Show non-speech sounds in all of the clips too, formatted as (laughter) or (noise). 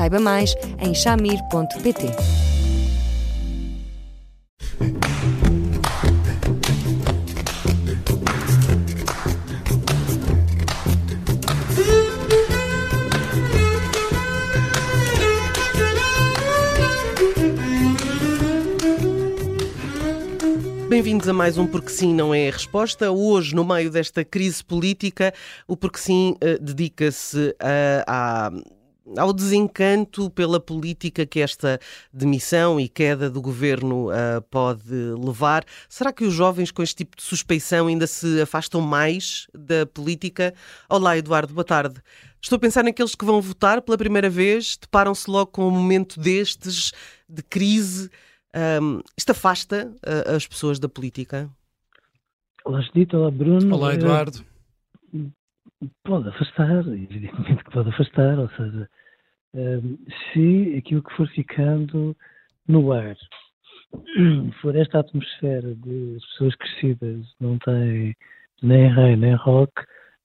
Saiba mais em chamir.pt. Bem-vindos a mais um Porque Sim Não é a Resposta. Hoje, no meio desta crise política, o Porque Sim uh, dedica-se a ao desencanto pela política que esta demissão e queda do governo uh, pode levar. Será que os jovens com este tipo de suspeição ainda se afastam mais da política? Olá, Eduardo, boa tarde. Estou a pensar naqueles que vão votar pela primeira vez, deparam-se logo com um momento destes de crise. Um, isto afasta uh, as pessoas da política? Olá, Judito. Olá, Bruno. Olá, Eduardo. Pode afastar, evidentemente que pode afastar, ou seja, se aquilo que for ficando no ar (clears throat) for esta atmosfera de pessoas crescidas não tem nem rei nem rock,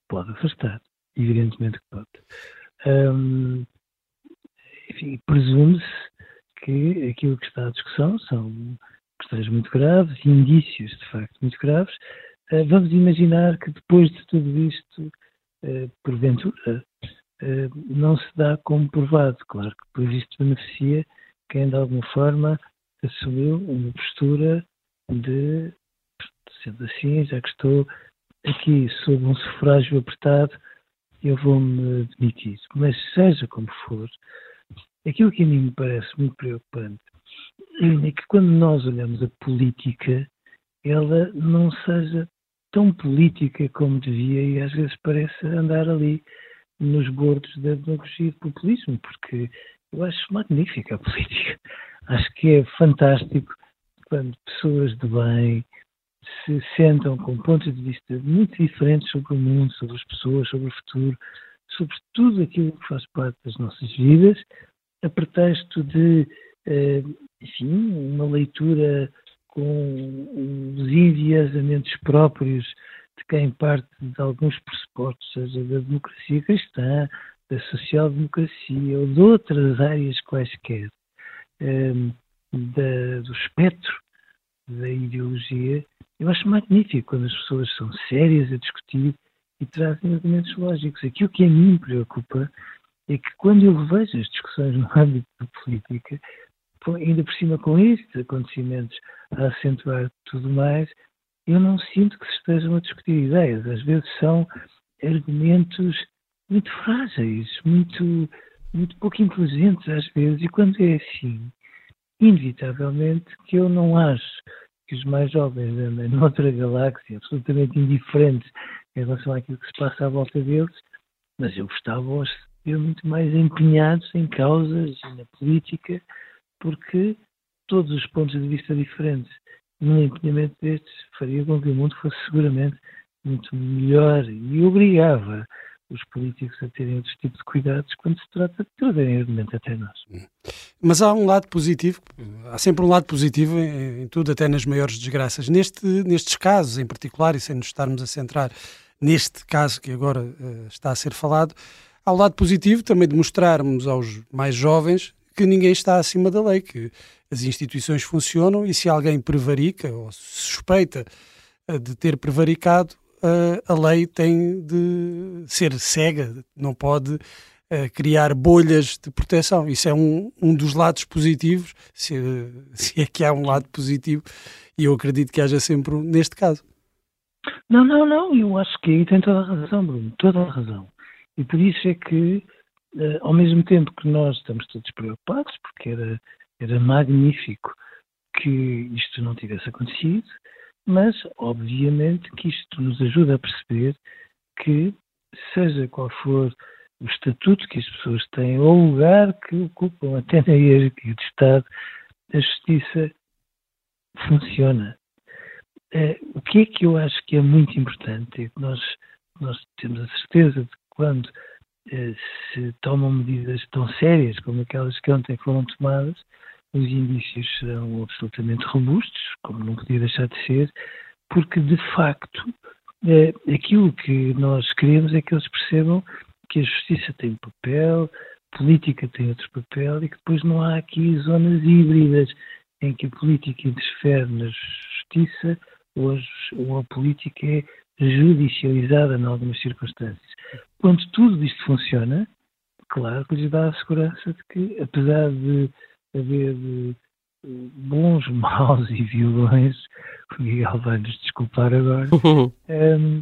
pode afastar. Evidentemente que pode. Enfim, presume-se que aquilo que está à discussão são questões muito graves, indícios de facto muito graves. Uh, vamos imaginar que depois de tudo isto, uh, porventura, não se dá como provado. Claro que por isto beneficia quem de alguma forma assumiu uma postura de, sendo assim, já que estou aqui sob um sufrágio apertado, eu vou-me demitir. Mas seja como for, aquilo que a mim me parece muito preocupante é que quando nós olhamos a política, ela não seja tão política como devia e às vezes parece andar ali nos bordos da demagogia e do populismo, porque eu acho magnífica a política. Acho que é fantástico quando pessoas de bem se sentam com pontos de vista muito diferentes sobre o mundo, sobre as pessoas, sobre o futuro, sobre tudo aquilo que faz parte das nossas vidas, a pretexto de, eh, enfim, uma leitura com os enviesamentos próprios de quem parte de alguns pressupostos, seja da democracia cristã, da social-democracia ou de outras áreas quaisquer um, da, do espectro da ideologia, eu acho magnífico quando as pessoas são sérias a discutir e trazem argumentos lógicos. Aquilo que a mim me preocupa é que quando eu vejo as discussões no (laughs) âmbito da política, ainda por cima com estes acontecimentos a acentuar tudo mais, eu não sinto que se estejam a discutir ideias. Às vezes são argumentos muito frágeis, muito, muito pouco inteligentes às vezes, e quando é assim, inevitavelmente que eu não acho que os mais jovens andem noutra galáxia absolutamente indiferentes em relação àquilo que se passa à volta deles, mas eu gostava de ver muito mais empenhados em causas e na política, porque todos os pontos de vista diferentes num empenhamento destes faria com que o mundo fosse seguramente muito melhor e obrigava os políticos a terem outros tipos de cuidados quando se trata de trazerem argumentos até nós. Mas há um lado positivo, há sempre um lado positivo em, em, tudo, até nas maiores desgraças. Neste, nestes casos em particular, e sem nos estarmos a centrar neste caso que agora uh, está a ser falado, há o lado positivo também de mostrarmos aos mais jovens que ninguém está acima da lei, que as instituições funcionam e se alguém prevarica ou suspeita eh, de ter prevaricado, eh, a lei tem de ser cega, não pode eh, criar bolhas de proteção. Isso é um, um dos lados positivos, se, (laughs) se é que há um lado positivo, e eu acredito que haja sempre um, neste caso. Não, não, não, eu acho que aí tem toda a razão, Bruno, toda a razão. E por isso é que, ao mesmo tempo que nós estamos todos preocupados, porque era era magnífico que isto não tivesse acontecido, mas obviamente que isto nos ajuda a perceber que, seja qual for o estatuto que as pessoas têm, ou o lugar que ocupam (laughs) até na hierarquia do Estado, a justiça funciona. Uh, o que é que eu acho que é muito importante é que nós, nós temos a certeza de que quando se tomam medidas tão sérias como aquelas que ontem foram tomadas, os indícios serão absolutamente robustos, como não podia deixar de ser, porque de facto uh, aquilo que nós queremos é que eles percebam que a justiça tem um papel, a política tem outro papel e que depois não há aqui zonas híbridas em que a política interfere na justiça ou a, ou a política é judicializada em algumas circunstâncias. Quando tudo isto funciona, claro que lhes dá a segurança de que, apesar de haver eh, bons, (laughs) maus e vilões, o Miguel vai nos desculpar agora, um, (laughs) ehm,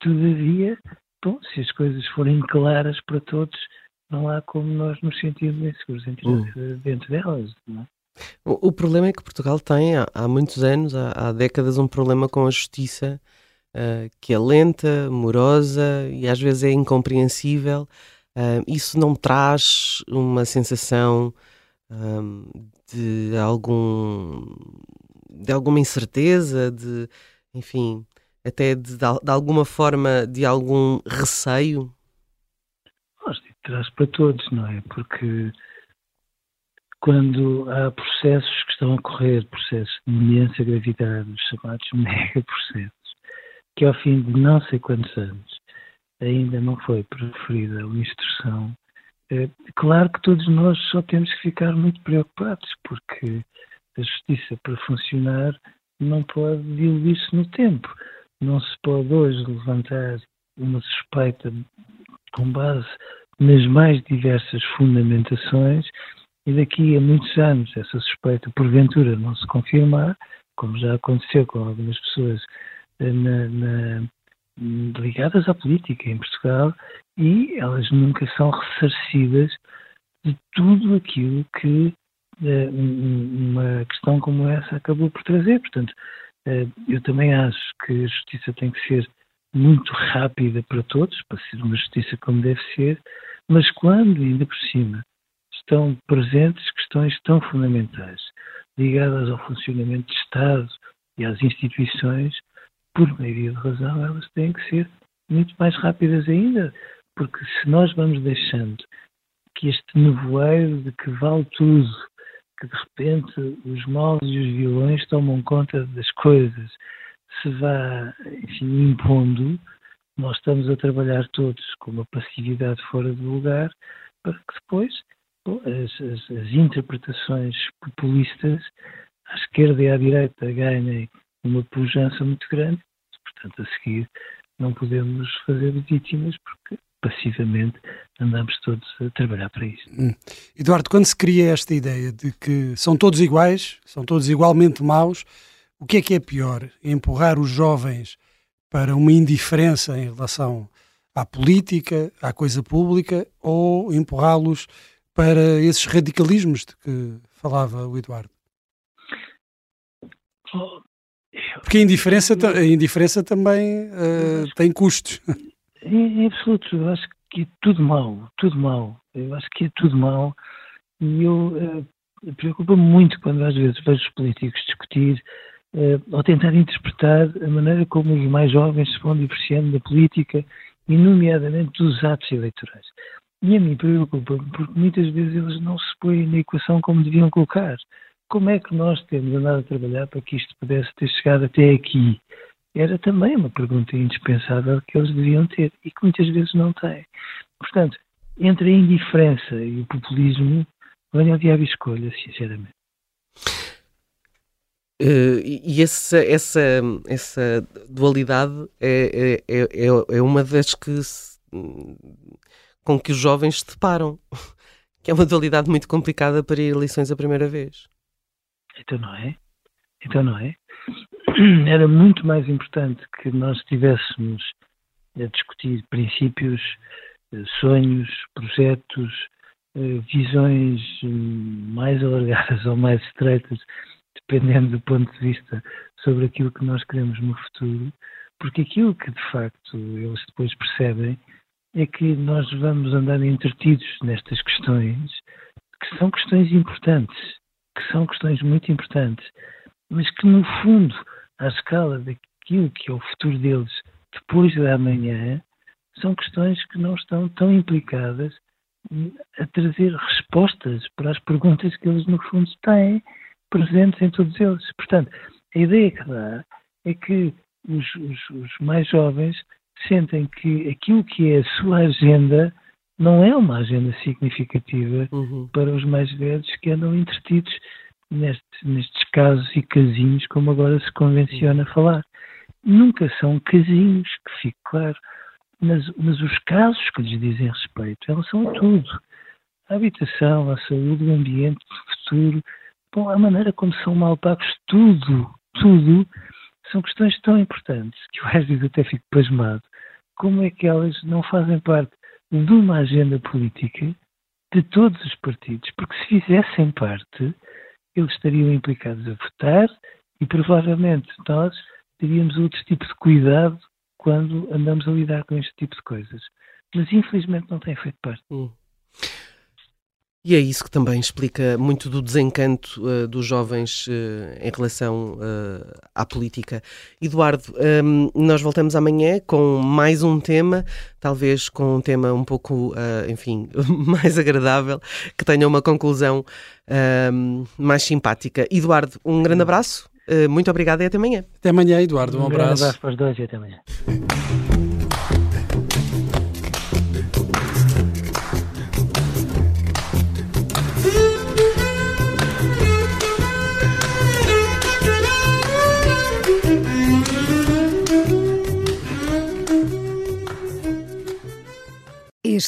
todavia, bom, se as coisas forem claras para todos, não há como nós nos sentirmos inseguros uh. dentro delas. Não é? O, o, problema é que Portugal tem há, há muitos anos, há, há, décadas, um problema com a justiça uh, que é lenta, morosa e às vezes é incompreensível. Uh, isso não traz uma sensação um, de algum de alguma incerteza, de enfim, até de, de alguma forma de algum receio? Traz para todos, não é? Porque quando há processos que estão a correr, processos de imensa gravidade, os chamados (laughs) megaprocessos, que ao fim de não sei quantos anos ainda não foi preferida uma instrução, é, claro que todos nós só temos que ficar muito preocupados, porque a justiça, para funcionar, não pode diluir-se no tempo. Não se pode hoje levantar uma suspeita com base nas mais diversas fundamentações e daqui a muitos anos essa suspeita porventura não se confirmar, como já aconteceu com algumas pessoas na, na, ligadas à política em Portugal, e elas nunca são ressarcidas de tudo aquilo que eh, uma questão como essa acabou por trazer. Portanto, eh, eu também acho que a justiça tem que ser muito rápida para todos, para ser uma justiça como deve ser, mas quando, ainda por cima, estão presentes questões tão fundamentais ligadas ao funcionamento do Estado e às instituições, por maioria de razão, elas têm que ser muito mais rápidas ainda, porque se nós vamos deixando que este nevoeiro de que vale tudo, que de repente os maus e os vilões tomam conta das coisas, se vá, enfim, impondo, nós estamos a trabalhar todos com uma passividade fora do lugar para que depois as, as, as, interpretações populistas à esquerda e à direita ganhem uma pujança muito grande, portanto, a seguir não podemos fazer vítimas porque passivamente andamos todos a trabalhar para isso. Hum. Eduardo, quando se cria esta ideia de que são todos iguais, são todos igualmente maus, o que é que é pior? Empurrar os jovens para uma indiferença em relação à política, à coisa pública, ou empurrá-los para esses radicalismos de que falava o Eduardo? Porque a indiferença, a indiferença também uh, tem custos. Em, absoluto, eu acho que é tudo mau, tudo mau. Eu acho que é tudo mau e eu uh, preocupa-me muito quando às vezes vejo os políticos discutir uh, ou tentar interpretar a maneira como os mais jovens se vão divorciando da política e nomeadamente dos atos eleitorais. E a mim preocupa porque muitas vezes eles não se põem na equação como deviam colocar. Como é que nós temos andado a trabalhar para que isto pudesse ter chegado até aqui? Era também uma pergunta indispensável que eles deviam ter e que muitas vezes não têm. Portanto, entre a indiferença e o populismo, venha ao diabo escolha, sinceramente. Uh, e essa, essa, essa dualidade é, é, é, é uma das que se, com que os jovens se deparam, (laughs) que é uma dualidade muito complicada para ir a eleições a primeira vez. Então não é? Então não é? (clears throat) Era muito mais importante que nós estivéssemos a discutir princípios, eh, sonhos, projetos, eh, visões hum, mais alargadas (laughs) ou mais estreitas, dependendo do ponto de vista sobre aquilo que nós queremos no futuro, porque aquilo que de facto eles depois percebem é que nós vamos andar entretidos nestas questões, que são questões importantes, que são questões muito importantes, mas que no fundo, à escala daquilo que é o futuro deles depois da manhã, são questões que não estão tão implicadas a trazer respostas para as perguntas que eles no fundo têm presentes em todos eles. Portanto, a ideia que dá é que os, os, os mais jovens sentem que aquilo que é a sua agenda não é uma agenda significativa uhum. para os mais velhos que andam entretidos nestes, nestes casos e casinhos, como agora se convenciona uhum. falar. Nunca são casinhos, que fique claro, mas, mas os casos que lhes dizem respeito, elas são tudo. A habitação, a saúde, o ambiente, o futuro, bom, a maneira como são mal pagos, tudo, tudo são questões tão importantes que eu às vezes até fico pasmado. Como é que elas não fazem parte de uma agenda política de todos os partidos? Porque se fizessem parte, eles estariam implicados a votar e provavelmente nós teríamos outro tipo de cuidado quando andamos a lidar com este tipo de coisas. Mas infelizmente não tem feito parte. Hum. E é isso que também explica muito do desencanto uh, dos jovens uh, em relação uh, à política. Eduardo, um, nós voltamos amanhã com mais um tema, talvez com um tema um pouco, enfim, (laughs) mais agradável, que tenha uma conclusão um, mais simpática. Eduardo, um grande abraço, muito obrigado e até amanhã. Até amanhã, Eduardo, um, um abraço. Um abraço para os dois e até amanhã.